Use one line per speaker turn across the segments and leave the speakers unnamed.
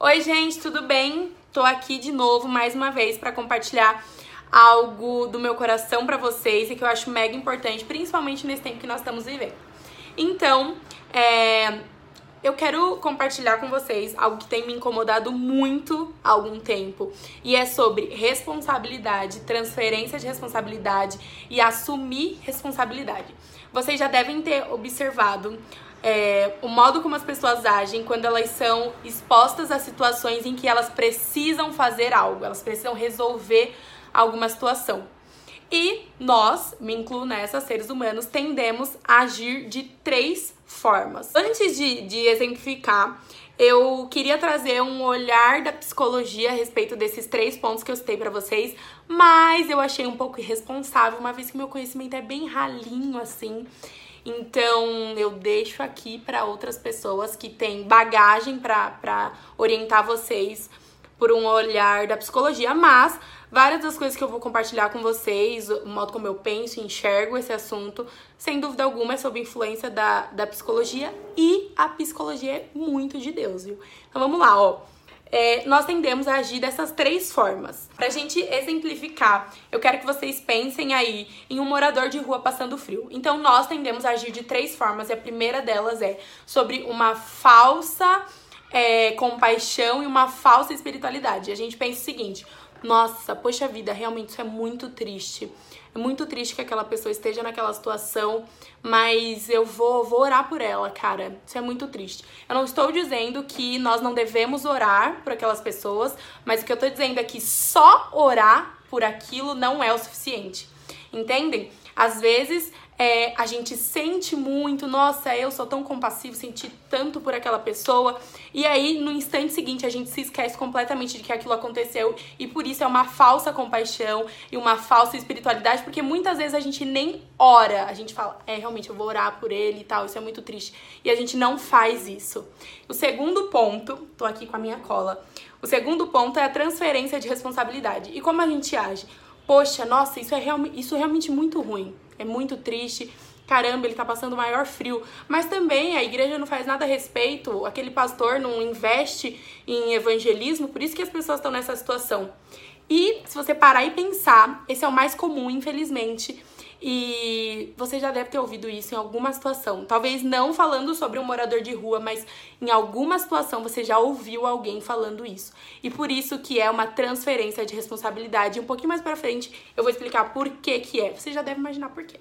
Oi, gente, tudo bem? Tô aqui de novo mais uma vez para compartilhar algo do meu coração para vocês e que eu acho mega importante, principalmente nesse tempo que nós estamos vivendo. Então, é, eu quero compartilhar com vocês algo que tem me incomodado muito há algum tempo e é sobre responsabilidade, transferência de responsabilidade e assumir responsabilidade. Vocês já devem ter observado é, o modo como as pessoas agem quando elas são expostas a situações em que elas precisam fazer algo, elas precisam resolver alguma situação. E nós, me incluo nessa, seres humanos, tendemos a agir de três formas. Antes de, de exemplificar, eu queria trazer um olhar da psicologia a respeito desses três pontos que eu citei para vocês, mas eu achei um pouco irresponsável, uma vez que meu conhecimento é bem ralinho assim. Então eu deixo aqui para outras pessoas que têm bagagem para orientar vocês por um olhar da psicologia, mas várias das coisas que eu vou compartilhar com vocês, o modo como eu penso e enxergo esse assunto, sem dúvida alguma é sob influência da, da psicologia e a psicologia é muito de Deus, viu? Então vamos lá, ó é, nós tendemos a agir dessas três formas. Pra gente exemplificar, eu quero que vocês pensem aí em um morador de rua passando frio. Então, nós tendemos a agir de três formas, e a primeira delas é sobre uma falsa é, compaixão e uma falsa espiritualidade. A gente pensa o seguinte: nossa, poxa vida, realmente isso é muito triste. Muito triste que aquela pessoa esteja naquela situação, mas eu vou, vou orar por ela, cara. Isso é muito triste. Eu não estou dizendo que nós não devemos orar por aquelas pessoas, mas o que eu estou dizendo é que só orar por aquilo não é o suficiente. Entendem? Às vezes é, a gente sente muito, nossa, eu sou tão compassivo, senti tanto por aquela pessoa, e aí no instante seguinte a gente se esquece completamente de que aquilo aconteceu, e por isso é uma falsa compaixão e uma falsa espiritualidade, porque muitas vezes a gente nem ora, a gente fala, é, realmente eu vou orar por ele e tal, isso é muito triste, e a gente não faz isso. O segundo ponto, tô aqui com a minha cola, o segundo ponto é a transferência de responsabilidade. E como a gente age? Poxa, nossa, isso é, real, isso é realmente muito ruim é muito triste. Caramba, ele tá passando o maior frio. Mas também a igreja não faz nada a respeito, aquele pastor não investe em evangelismo, por isso que as pessoas estão nessa situação. E se você parar e pensar, esse é o mais comum, infelizmente. E você já deve ter ouvido isso em alguma situação. Talvez não falando sobre um morador de rua, mas em alguma situação você já ouviu alguém falando isso. E por isso que é uma transferência de responsabilidade. Um pouquinho mais para frente eu vou explicar por que que é. Você já deve imaginar por quê.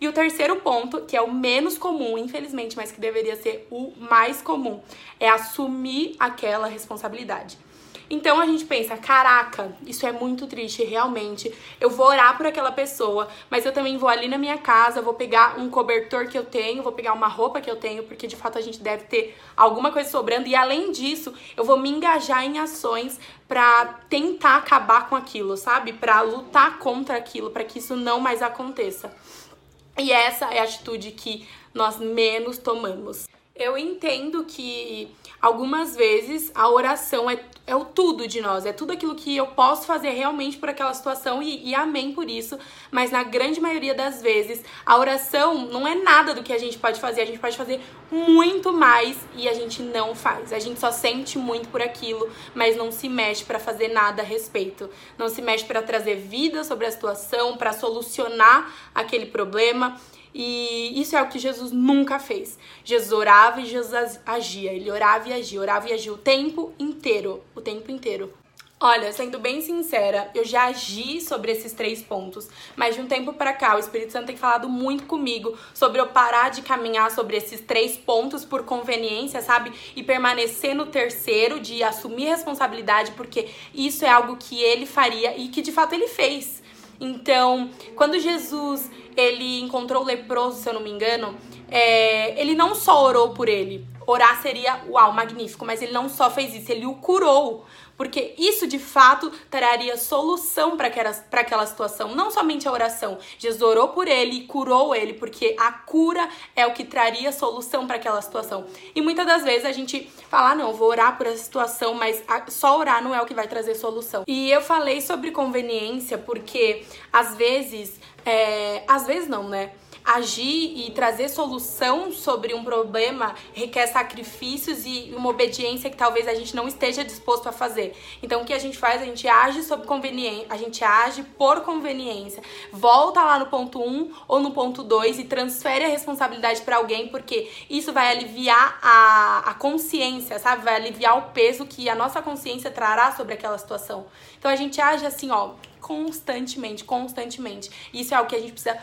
E o terceiro ponto, que é o menos comum, infelizmente, mas que deveria ser o mais comum, é assumir aquela responsabilidade. Então a gente pensa, caraca, isso é muito triste, realmente. Eu vou orar por aquela pessoa, mas eu também vou ali na minha casa, vou pegar um cobertor que eu tenho, vou pegar uma roupa que eu tenho, porque de fato a gente deve ter alguma coisa sobrando. E além disso, eu vou me engajar em ações para tentar acabar com aquilo, sabe? Para lutar contra aquilo, para que isso não mais aconteça. E essa é a atitude que nós menos tomamos. Eu entendo que algumas vezes a oração é, é o tudo de nós, é tudo aquilo que eu posso fazer realmente por aquela situação e, e amém por isso, mas na grande maioria das vezes a oração não é nada do que a gente pode fazer, a gente pode fazer muito mais e a gente não faz. A gente só sente muito por aquilo, mas não se mexe para fazer nada a respeito, não se mexe para trazer vida sobre a situação, para solucionar aquele problema. E isso é o que Jesus nunca fez. Jesus orava e Jesus agia. Ele orava e agia, orava e agia o tempo inteiro. O tempo inteiro. Olha, sendo bem sincera, eu já agi sobre esses três pontos, mas de um tempo para cá o Espírito Santo tem falado muito comigo sobre eu parar de caminhar sobre esses três pontos por conveniência, sabe? E permanecer no terceiro, de assumir responsabilidade, porque isso é algo que ele faria e que de fato ele fez. Então, quando Jesus ele encontrou o leproso, se eu não me engano, é, ele não só orou por ele. Orar seria uau, magnífico, mas ele não só fez isso, ele o curou. Porque isso de fato traria solução para aquela, situação. Não somente a oração. Jesus orou por ele e curou ele, porque a cura é o que traria solução para aquela situação. E muitas das vezes a gente fala, ah, não, vou orar por essa situação, mas só orar não é o que vai trazer solução. E eu falei sobre conveniência porque às vezes, é, às vezes não, né? Agir e trazer solução sobre um problema requer sacrifícios e uma obediência que talvez a gente não esteja disposto a fazer. Então o que a gente faz? A gente age sob conveniência, a gente age por conveniência. Volta lá no ponto 1 um ou no ponto 2 e transfere a responsabilidade para alguém, porque isso vai aliviar a, a consciência, sabe? Vai aliviar o peso que a nossa consciência trará sobre aquela situação. Então a gente age assim, ó, constantemente, constantemente. Isso é o que a gente precisa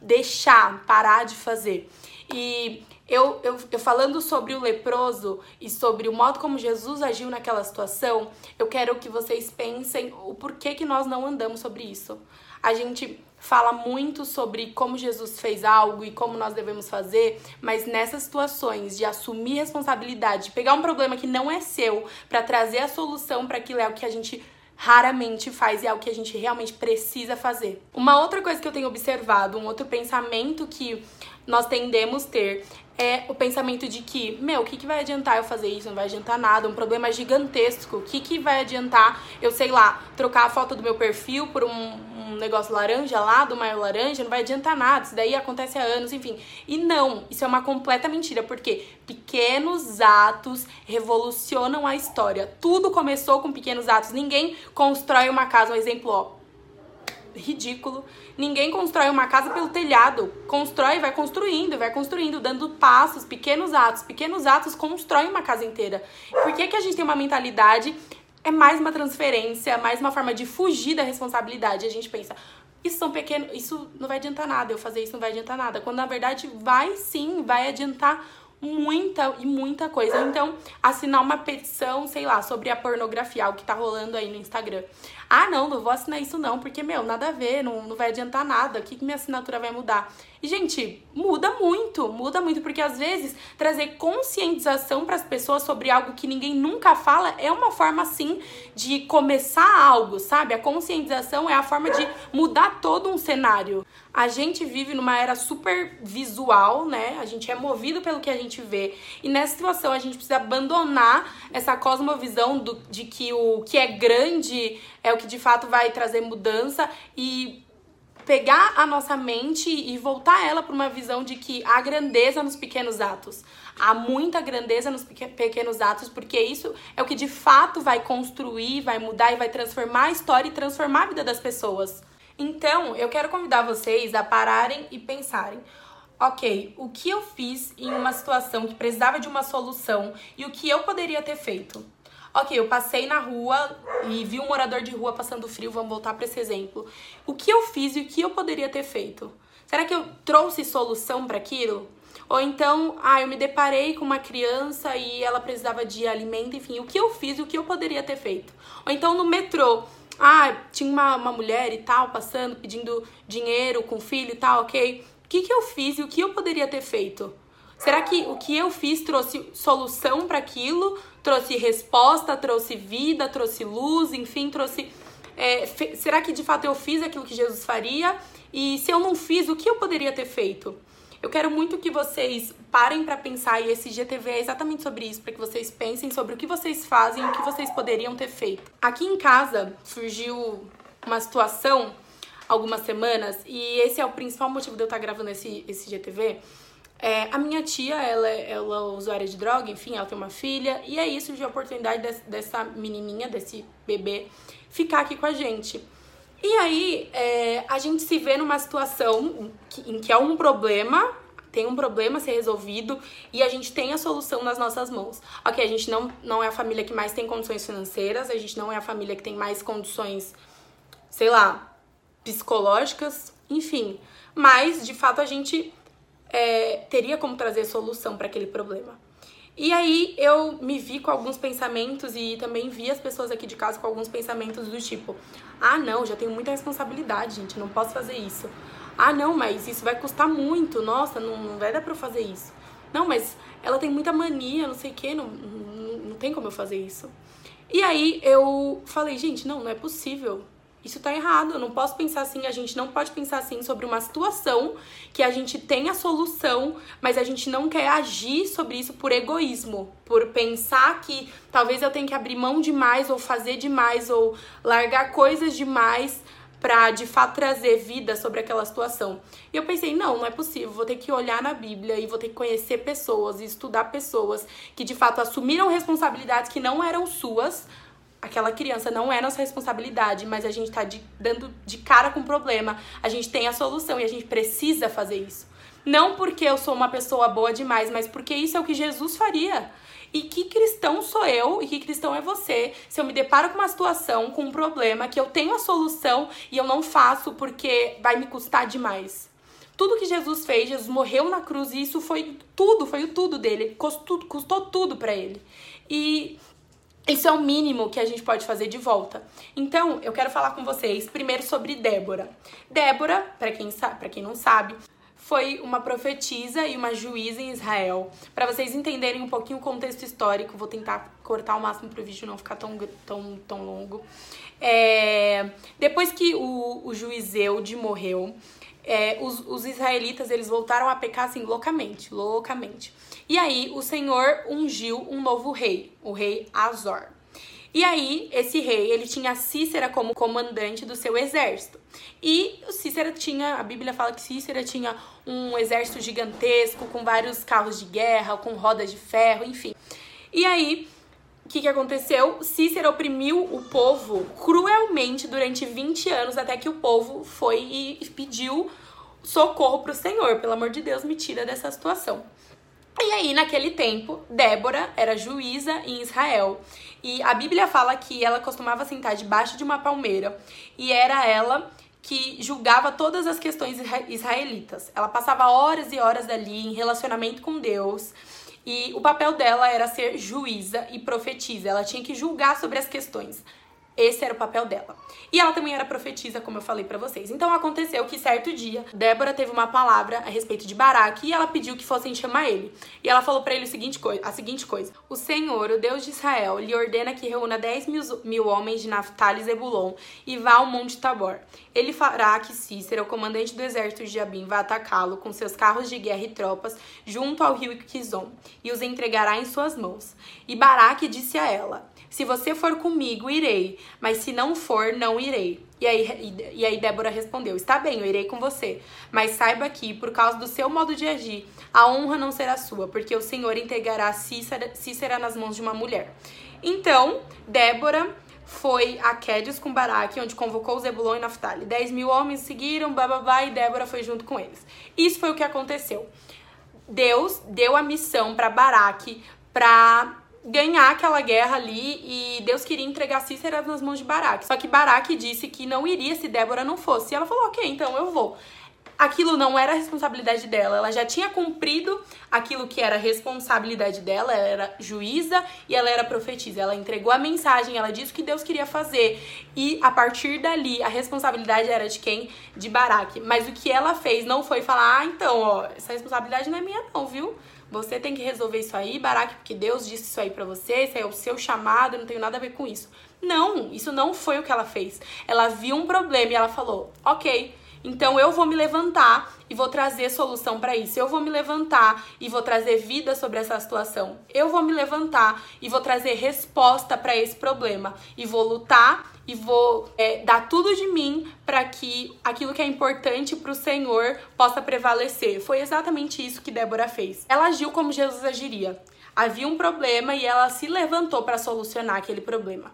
deixar, parar de fazer. E eu, eu, eu, falando sobre o leproso e sobre o modo como Jesus agiu naquela situação, eu quero que vocês pensem o porquê que nós não andamos sobre isso. A gente fala muito sobre como Jesus fez algo e como nós devemos fazer, mas nessas situações de assumir responsabilidade, de pegar um problema que não é seu para trazer a solução para aquilo é o que a gente raramente faz e é o que a gente realmente precisa fazer. Uma outra coisa que eu tenho observado, um outro pensamento que nós tendemos ter é o pensamento de que, meu, o que, que vai adiantar eu fazer isso? Não vai adiantar nada, um problema gigantesco. O que, que vai adiantar eu, sei lá, trocar a foto do meu perfil por um, um negócio laranja lá, do maior laranja? Não vai adiantar nada. Isso daí acontece há anos, enfim. E não, isso é uma completa mentira, porque pequenos atos revolucionam a história. Tudo começou com pequenos atos. Ninguém constrói uma casa, um exemplo, ó, ridículo. Ninguém constrói uma casa pelo telhado. Constrói, vai construindo, vai construindo, dando passos, pequenos atos. Pequenos atos constroem uma casa inteira. Por que, que a gente tem uma mentalidade? É mais uma transferência, mais uma forma de fugir da responsabilidade. A gente pensa, isso são pequenos, isso não vai adiantar nada, eu fazer isso não vai adiantar nada. Quando na verdade vai sim, vai adiantar muita e muita coisa. Então, assinar uma petição, sei lá, sobre a pornografia, o que tá rolando aí no Instagram. Ah, não, não vou assinar isso não, porque, meu, nada a ver, não, não vai adiantar nada. O que, que minha assinatura vai mudar? E, gente, muda muito, muda muito, porque às vezes trazer conscientização para as pessoas sobre algo que ninguém nunca fala é uma forma, assim, de começar algo, sabe? A conscientização é a forma de mudar todo um cenário. A gente vive numa era super visual, né? A gente é movido pelo que a gente vê. E nessa situação a gente precisa abandonar essa cosmovisão do, de que o que é grande é o que de fato vai trazer mudança e pegar a nossa mente e voltar ela para uma visão de que há grandeza nos pequenos atos. Há muita grandeza nos pequenos atos, porque isso é o que de fato vai construir, vai mudar e vai transformar a história e transformar a vida das pessoas. Então, eu quero convidar vocês a pararem e pensarem: ok, o que eu fiz em uma situação que precisava de uma solução e o que eu poderia ter feito? Ok, eu passei na rua e vi um morador de rua passando frio, vamos voltar para esse exemplo. O que eu fiz e o que eu poderia ter feito? Será que eu trouxe solução para aquilo? Ou então, ah, eu me deparei com uma criança e ela precisava de alimento, enfim, o que eu fiz e o que eu poderia ter feito? Ou então no metrô, ah, tinha uma, uma mulher e tal passando, pedindo dinheiro com filho e tal, ok? O que, que eu fiz e o que eu poderia ter feito? Será que o que eu fiz trouxe solução para aquilo? Trouxe resposta, trouxe vida, trouxe luz, enfim, trouxe. É, será que de fato eu fiz aquilo que Jesus faria? E se eu não fiz, o que eu poderia ter feito? Eu quero muito que vocês parem para pensar e esse GTV é exatamente sobre isso, para que vocês pensem sobre o que vocês fazem o que vocês poderiam ter feito. Aqui em casa surgiu uma situação algumas semanas e esse é o principal motivo de eu estar gravando esse, esse GTV é, a minha tia, ela, ela é usuária de droga, enfim, ela tem uma filha, e é isso de oportunidade desse, dessa menininha, desse bebê, ficar aqui com a gente. E aí, é, a gente se vê numa situação em que há um problema, tem um problema a ser resolvido, e a gente tem a solução nas nossas mãos. Ok, a gente não, não é a família que mais tem condições financeiras, a gente não é a família que tem mais condições, sei lá, psicológicas, enfim. Mas, de fato, a gente é, teria como trazer solução para aquele problema. E aí eu me vi com alguns pensamentos e também vi as pessoas aqui de casa com alguns pensamentos do tipo: ah, não, já tenho muita responsabilidade, gente, não posso fazer isso. Ah, não, mas isso vai custar muito, nossa, não, não vai dar pra eu fazer isso. Não, mas ela tem muita mania, não sei o que, não, não, não tem como eu fazer isso. E aí eu falei, gente, não, não é possível. Isso tá errado. Eu não posso pensar assim, a gente não pode pensar assim sobre uma situação que a gente tem a solução, mas a gente não quer agir sobre isso por egoísmo, por pensar que talvez eu tenha que abrir mão demais ou fazer demais ou largar coisas demais para de fato trazer vida sobre aquela situação. E eu pensei, não, não é possível, vou ter que olhar na Bíblia e vou ter que conhecer pessoas e estudar pessoas que de fato assumiram responsabilidades que não eram suas. Aquela criança não é nossa responsabilidade, mas a gente tá de, dando de cara com o problema. A gente tem a solução e a gente precisa fazer isso. Não porque eu sou uma pessoa boa demais, mas porque isso é o que Jesus faria. E que cristão sou eu e que cristão é você se eu me deparo com uma situação, com um problema, que eu tenho a solução e eu não faço porque vai me custar demais? Tudo que Jesus fez, Jesus morreu na cruz e isso foi tudo, foi o tudo dele, custou, custou tudo para ele. E isso é o mínimo que a gente pode fazer de volta. Então, eu quero falar com vocês primeiro sobre Débora. Débora, para quem, quem não sabe, foi uma profetisa e uma juíza em Israel. Para vocês entenderem um pouquinho o contexto histórico, vou tentar cortar o máximo para o vídeo não ficar tão, tão, tão longo. É, depois que o, o juiz Eude morreu, é, os, os, israelitas eles voltaram a pecar assim loucamente, loucamente. E aí o Senhor ungiu um novo rei, o rei Azor. E aí, esse rei, ele tinha Cícera como comandante do seu exército. E o Cícera tinha, a Bíblia fala que Cícera tinha um exército gigantesco, com vários carros de guerra, com rodas de ferro, enfim. E aí, o que, que aconteceu? Cícera oprimiu o povo cruelmente durante 20 anos, até que o povo foi e pediu socorro para o Senhor. Pelo amor de Deus, me tira dessa situação. E aí, naquele tempo, Débora era juíza em Israel. E a Bíblia fala que ela costumava sentar debaixo de uma palmeira. E era ela que julgava todas as questões israelitas. Ela passava horas e horas ali em relacionamento com Deus. E o papel dela era ser juíza e profetisa. Ela tinha que julgar sobre as questões. Esse era o papel dela. E ela também era profetisa, como eu falei para vocês. Então aconteceu que certo dia, Débora teve uma palavra a respeito de Baraque e ela pediu que fossem chamar ele. E ela falou para ele seguinte a seguinte coisa: O Senhor, o Deus de Israel, lhe ordena que reúna 10 mil, mil homens de Naphtali e Zebulon e vá ao Monte Tabor. Ele fará que Cícera, o comandante do exército de Jabim, vá atacá-lo com seus carros de guerra e tropas junto ao rio Quizon e os entregará em suas mãos. E Baraque disse a ela: se você for comigo, irei, mas se não for, não irei. E aí, e aí Débora respondeu: Está bem, eu irei com você, mas saiba que, por causa do seu modo de agir, a honra não será sua, porque o Senhor entregará Cícera, Cícera nas mãos de uma mulher. Então, Débora foi a Quedes com Baraque, onde convocou Zebulon e Naftali. Dez mil homens seguiram, bababá, e Débora foi junto com eles. Isso foi o que aconteceu. Deus deu a missão para Baraque para ganhar aquela guerra ali e Deus queria entregar Cícera nas mãos de Baraque. Só que Baraque disse que não iria se Débora não fosse. E ela falou: ok, então eu vou. Aquilo não era responsabilidade dela, ela já tinha cumprido aquilo que era responsabilidade dela, ela era juíza e ela era profetisa. Ela entregou a mensagem, ela disse o que Deus queria fazer. E a partir dali, a responsabilidade era de quem? De Baraque. Mas o que ela fez não foi falar: ah, então, ó, essa responsabilidade não é minha, não, viu? Você tem que resolver isso aí, Baraque, porque Deus disse isso aí para você, isso aí é o seu chamado, não tenho nada a ver com isso. Não, isso não foi o que ela fez. Ela viu um problema e ela falou: ok, então eu vou me levantar e vou trazer solução para isso. Eu vou me levantar e vou trazer vida sobre essa situação. Eu vou me levantar e vou trazer resposta para esse problema e vou lutar e vou é, dar tudo de mim para que aquilo que é importante para o Senhor possa prevalecer. Foi exatamente isso que Débora fez. Ela agiu como Jesus agiria. Havia um problema e ela se levantou para solucionar aquele problema.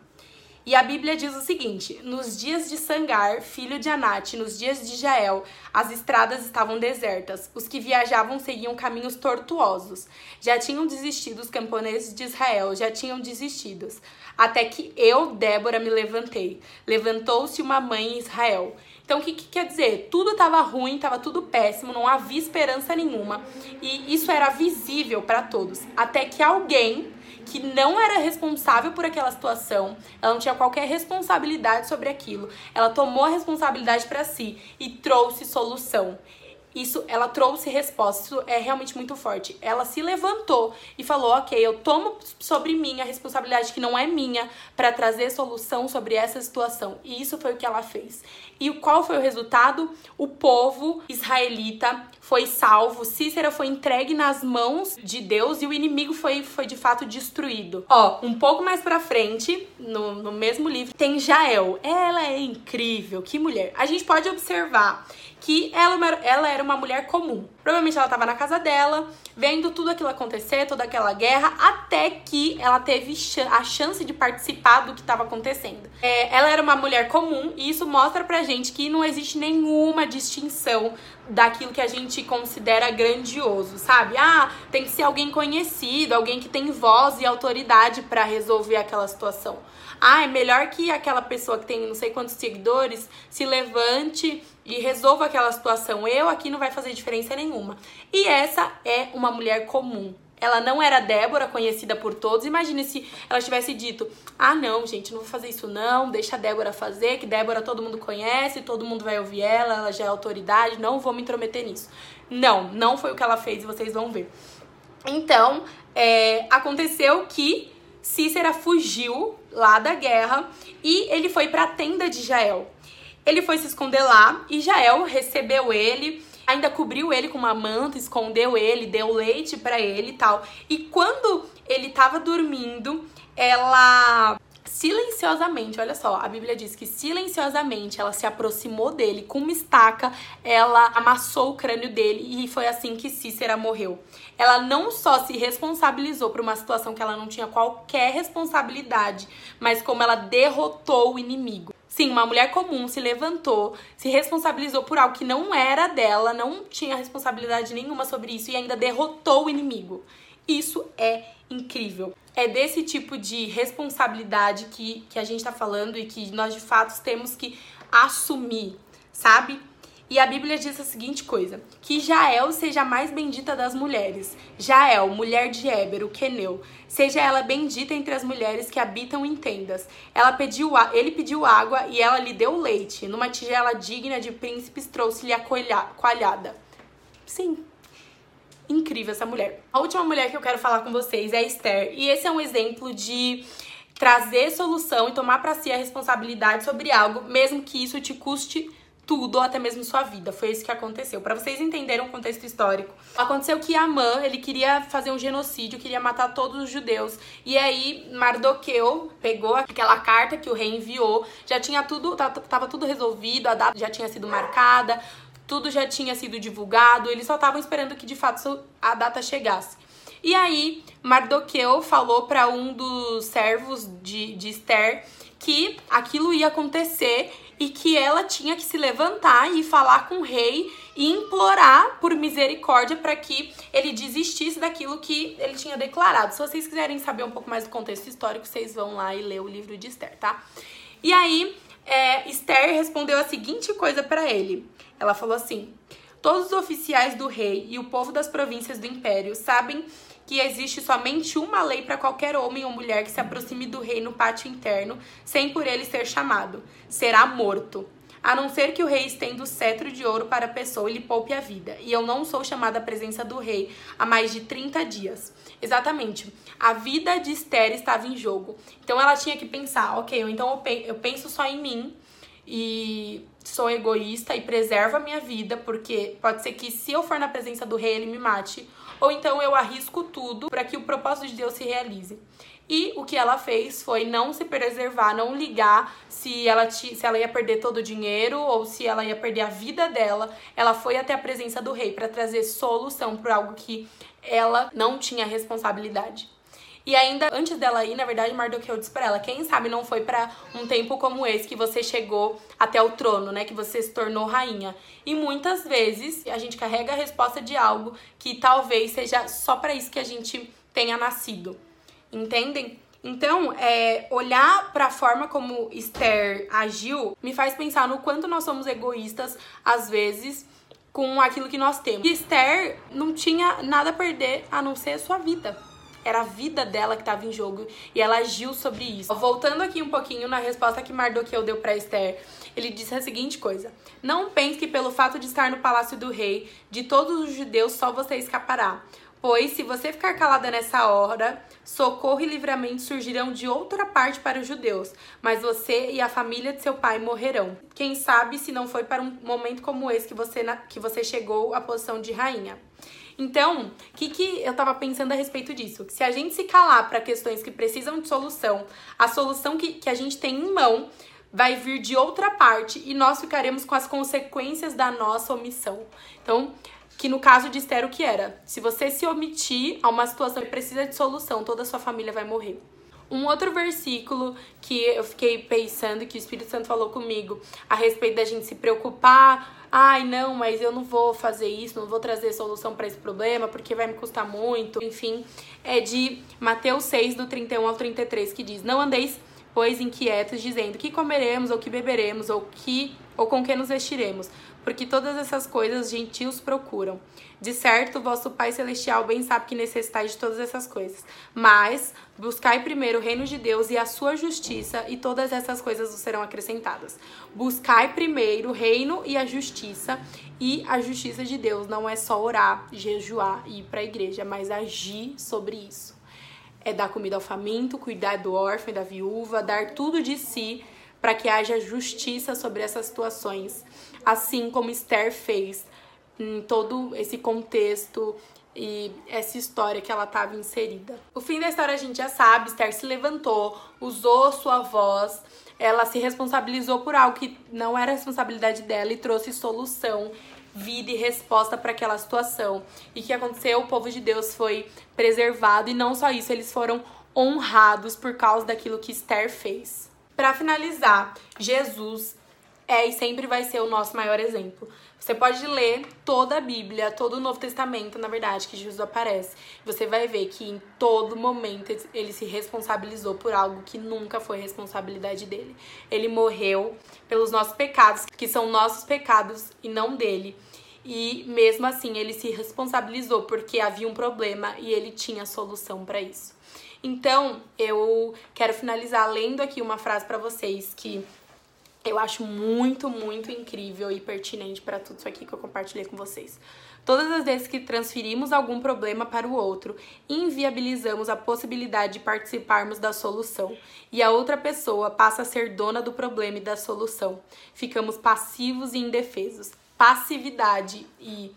E a Bíblia diz o seguinte: nos dias de Sangar, filho de Anate, nos dias de Jael, as estradas estavam desertas. Os que viajavam seguiam caminhos tortuosos. Já tinham desistido os camponeses de Israel, já tinham desistido. Até que eu, Débora, me levantei. Levantou-se uma mãe em Israel. Então, o que, que quer dizer? Tudo estava ruim, estava tudo péssimo, não havia esperança nenhuma. E isso era visível para todos. Até que alguém que não era responsável por aquela situação, ela não tinha qualquer responsabilidade sobre aquilo. Ela tomou a responsabilidade para si e trouxe solução. Isso, ela trouxe resposta, isso é realmente muito forte. Ela se levantou e falou: Ok, eu tomo sobre mim a responsabilidade que não é minha para trazer solução sobre essa situação. E isso foi o que ela fez. E qual foi o resultado? O povo israelita foi salvo, Cícera foi entregue nas mãos de Deus e o inimigo foi, foi de fato destruído. Ó, um pouco mais pra frente, no, no mesmo livro, tem Jael. Ela é incrível, que mulher. A gente pode observar que ela, ela era uma mulher comum. Provavelmente ela estava na casa dela, vendo tudo aquilo acontecer, toda aquela guerra, até que ela teve a chance de participar do que estava acontecendo. É, ela era uma mulher comum e isso mostra pra gente que não existe nenhuma distinção daquilo que a gente considera grandioso, sabe? Ah, tem que ser alguém conhecido, alguém que tem voz e autoridade para resolver aquela situação. Ah, é melhor que aquela pessoa que tem não sei quantos seguidores se levante e resolva aquela situação. Eu aqui não vai fazer diferença nenhuma. E essa é uma mulher comum. Ela não era Débora, conhecida por todos. Imagine se ela tivesse dito: Ah, não, gente, não vou fazer isso, não. Deixa a Débora fazer, que Débora todo mundo conhece, todo mundo vai ouvir ela, ela já é autoridade, não vou me intrometer nisso. Não, não foi o que ela fez e vocês vão ver. Então, é, aconteceu que Cícera fugiu lá da guerra e ele foi para a tenda de Jael. Ele foi se esconder lá e Jael recebeu ele, ainda cobriu ele com uma manta, escondeu ele, deu leite para ele e tal. E quando ele estava dormindo, ela silenciosamente, olha só, a Bíblia diz que silenciosamente ela se aproximou dele com uma estaca, ela amassou o crânio dele e foi assim que Cícera morreu. Ela não só se responsabilizou por uma situação que ela não tinha qualquer responsabilidade, mas como ela derrotou o inimigo. Sim, uma mulher comum se levantou, se responsabilizou por algo que não era dela, não tinha responsabilidade nenhuma sobre isso e ainda derrotou o inimigo. Isso é incrível. É desse tipo de responsabilidade que, que a gente tá falando e que nós de fato temos que assumir, sabe? E a Bíblia diz a seguinte coisa: que Jael seja a mais bendita das mulheres. Jael, mulher de Éber, o queneu, seja ela bendita entre as mulheres que habitam em tendas. Ela pediu, ele pediu água e ela lhe deu leite. Numa tigela digna de príncipes trouxe-lhe a coalhada. Sim, incrível essa mulher. A última mulher que eu quero falar com vocês é Esther. E esse é um exemplo de trazer solução e tomar para si a responsabilidade sobre algo, mesmo que isso te custe tudo, ou até mesmo sua vida. Foi isso que aconteceu. Para vocês entenderem o contexto histórico, aconteceu que Amã, ele queria fazer um genocídio, queria matar todos os judeus. E aí Mardoqueu pegou aquela carta que o rei enviou, já tinha tudo, tava tudo resolvido, a data já tinha sido marcada, tudo já tinha sido divulgado, eles só estavam esperando que de fato a data chegasse. E aí Mardoqueu falou para um dos servos de, de Esther que aquilo ia acontecer e que ela tinha que se levantar e falar com o rei e implorar por misericórdia para que ele desistisse daquilo que ele tinha declarado. Se vocês quiserem saber um pouco mais do contexto histórico, vocês vão lá e ler o livro de Esther, tá? E aí, é, Esther respondeu a seguinte coisa para ele. Ela falou assim: Todos os oficiais do rei e o povo das províncias do império sabem que existe somente uma lei para qualquer homem ou mulher que se aproxime do rei no pátio interno, sem por ele ser chamado: será morto. A não ser que o rei estenda o cetro de ouro para a pessoa e lhe poupe a vida. E eu não sou chamada à presença do rei há mais de 30 dias. Exatamente. A vida de Esther estava em jogo. Então ela tinha que pensar: ok, então eu penso só em mim e sou egoísta e preservo a minha vida, porque pode ser que se eu for na presença do rei ele me mate, ou então eu arrisco tudo para que o propósito de Deus se realize. E o que ela fez foi não se preservar, não ligar se ela, se ela ia perder todo o dinheiro ou se ela ia perder a vida dela. Ela foi até a presença do rei para trazer solução para algo que ela não tinha responsabilidade. E ainda antes dela ir, na verdade, Mardoqueu disse pra ela: quem sabe não foi para um tempo como esse que você chegou até o trono, né? Que você se tornou rainha. E muitas vezes a gente carrega a resposta de algo que talvez seja só para isso que a gente tenha nascido. Entendem? Então, é, olhar para a forma como Esther agiu me faz pensar no quanto nós somos egoístas às vezes com aquilo que nós temos. E Esther não tinha nada a perder a não ser a sua vida era a vida dela que estava em jogo e ela agiu sobre isso. Voltando aqui um pouquinho na resposta que Mardoqueu deu para Esther, ele disse a seguinte coisa: Não pense que pelo fato de estar no palácio do rei, de todos os judeus só você escapará. Pois, se você ficar calada nessa hora, socorro e livramento surgirão de outra parte para os judeus, mas você e a família de seu pai morrerão. Quem sabe se não foi para um momento como esse que você, que você chegou à posição de rainha. Então, o que, que eu tava pensando a respeito disso? Que se a gente se calar para questões que precisam de solução, a solução que, que a gente tem em mão vai vir de outra parte e nós ficaremos com as consequências da nossa omissão. Então, que no caso de Esther, o que era? Se você se omitir a uma situação que precisa de solução, toda a sua família vai morrer. Um outro versículo que eu fiquei pensando, que o Espírito Santo falou comigo, a respeito da gente se preocupar. Ai, não, mas eu não vou fazer isso, não vou trazer solução para esse problema, porque vai me custar muito. Enfim, é de Mateus 6, do 31 ao 33, que diz: Não andeis, pois, inquietos, dizendo que comeremos, ou que beberemos, ou que ou com que nos vestiremos, porque todas essas coisas gentios procuram. De certo, vosso Pai Celestial bem sabe que necessitais de todas essas coisas. Mas buscai primeiro o reino de Deus e a sua justiça, e todas essas coisas vos serão acrescentadas. Buscai primeiro o reino e a justiça, e a justiça de Deus não é só orar, jejuar e ir para a igreja, mas agir sobre isso. É dar comida ao faminto, cuidar do órfão e da viúva, dar tudo de si para que haja justiça sobre essas situações, assim como Esther fez em todo esse contexto e essa história que ela estava inserida. O fim da história a gente já sabe, Esther se levantou, usou sua voz, ela se responsabilizou por algo que não era responsabilidade dela e trouxe solução, vida e resposta para aquela situação. E o que aconteceu? O povo de Deus foi preservado e não só isso, eles foram honrados por causa daquilo que Esther fez. Para finalizar, Jesus é e sempre vai ser o nosso maior exemplo. Você pode ler toda a Bíblia, todo o Novo Testamento, na verdade, que Jesus aparece. Você vai ver que em todo momento ele se responsabilizou por algo que nunca foi responsabilidade dele. Ele morreu pelos nossos pecados, que são nossos pecados e não dele. E mesmo assim, ele se responsabilizou porque havia um problema e ele tinha solução para isso. Então, eu quero finalizar lendo aqui uma frase para vocês que eu acho muito, muito incrível e pertinente para tudo isso aqui que eu compartilhei com vocês. Todas as vezes que transferimos algum problema para o outro, inviabilizamos a possibilidade de participarmos da solução, e a outra pessoa passa a ser dona do problema e da solução. Ficamos passivos e indefesos. Passividade e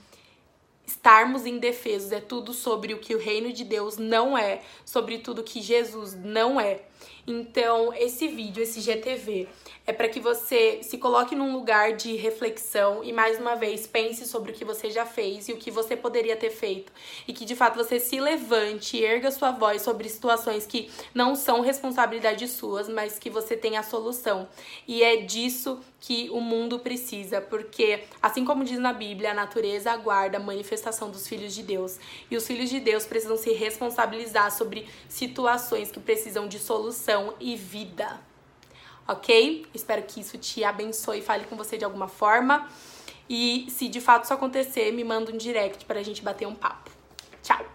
estarmos indefesos, é tudo sobre o que o reino de Deus não é, sobre tudo que Jesus não é. Então, esse vídeo, esse GTV, é para que você se coloque num lugar de reflexão e mais uma vez pense sobre o que você já fez e o que você poderia ter feito e que de fato você se levante, erga sua voz sobre situações que não são responsabilidade suas, mas que você tem a solução. E é disso que o mundo precisa, porque assim como diz na Bíblia, a natureza aguarda a manifestação dos filhos de Deus e os filhos de Deus precisam se responsabilizar sobre situações que precisam de solução e vida ok? Espero que isso te abençoe e fale com você de alguma forma. E se de fato isso acontecer, me manda um direct pra gente bater um papo. Tchau!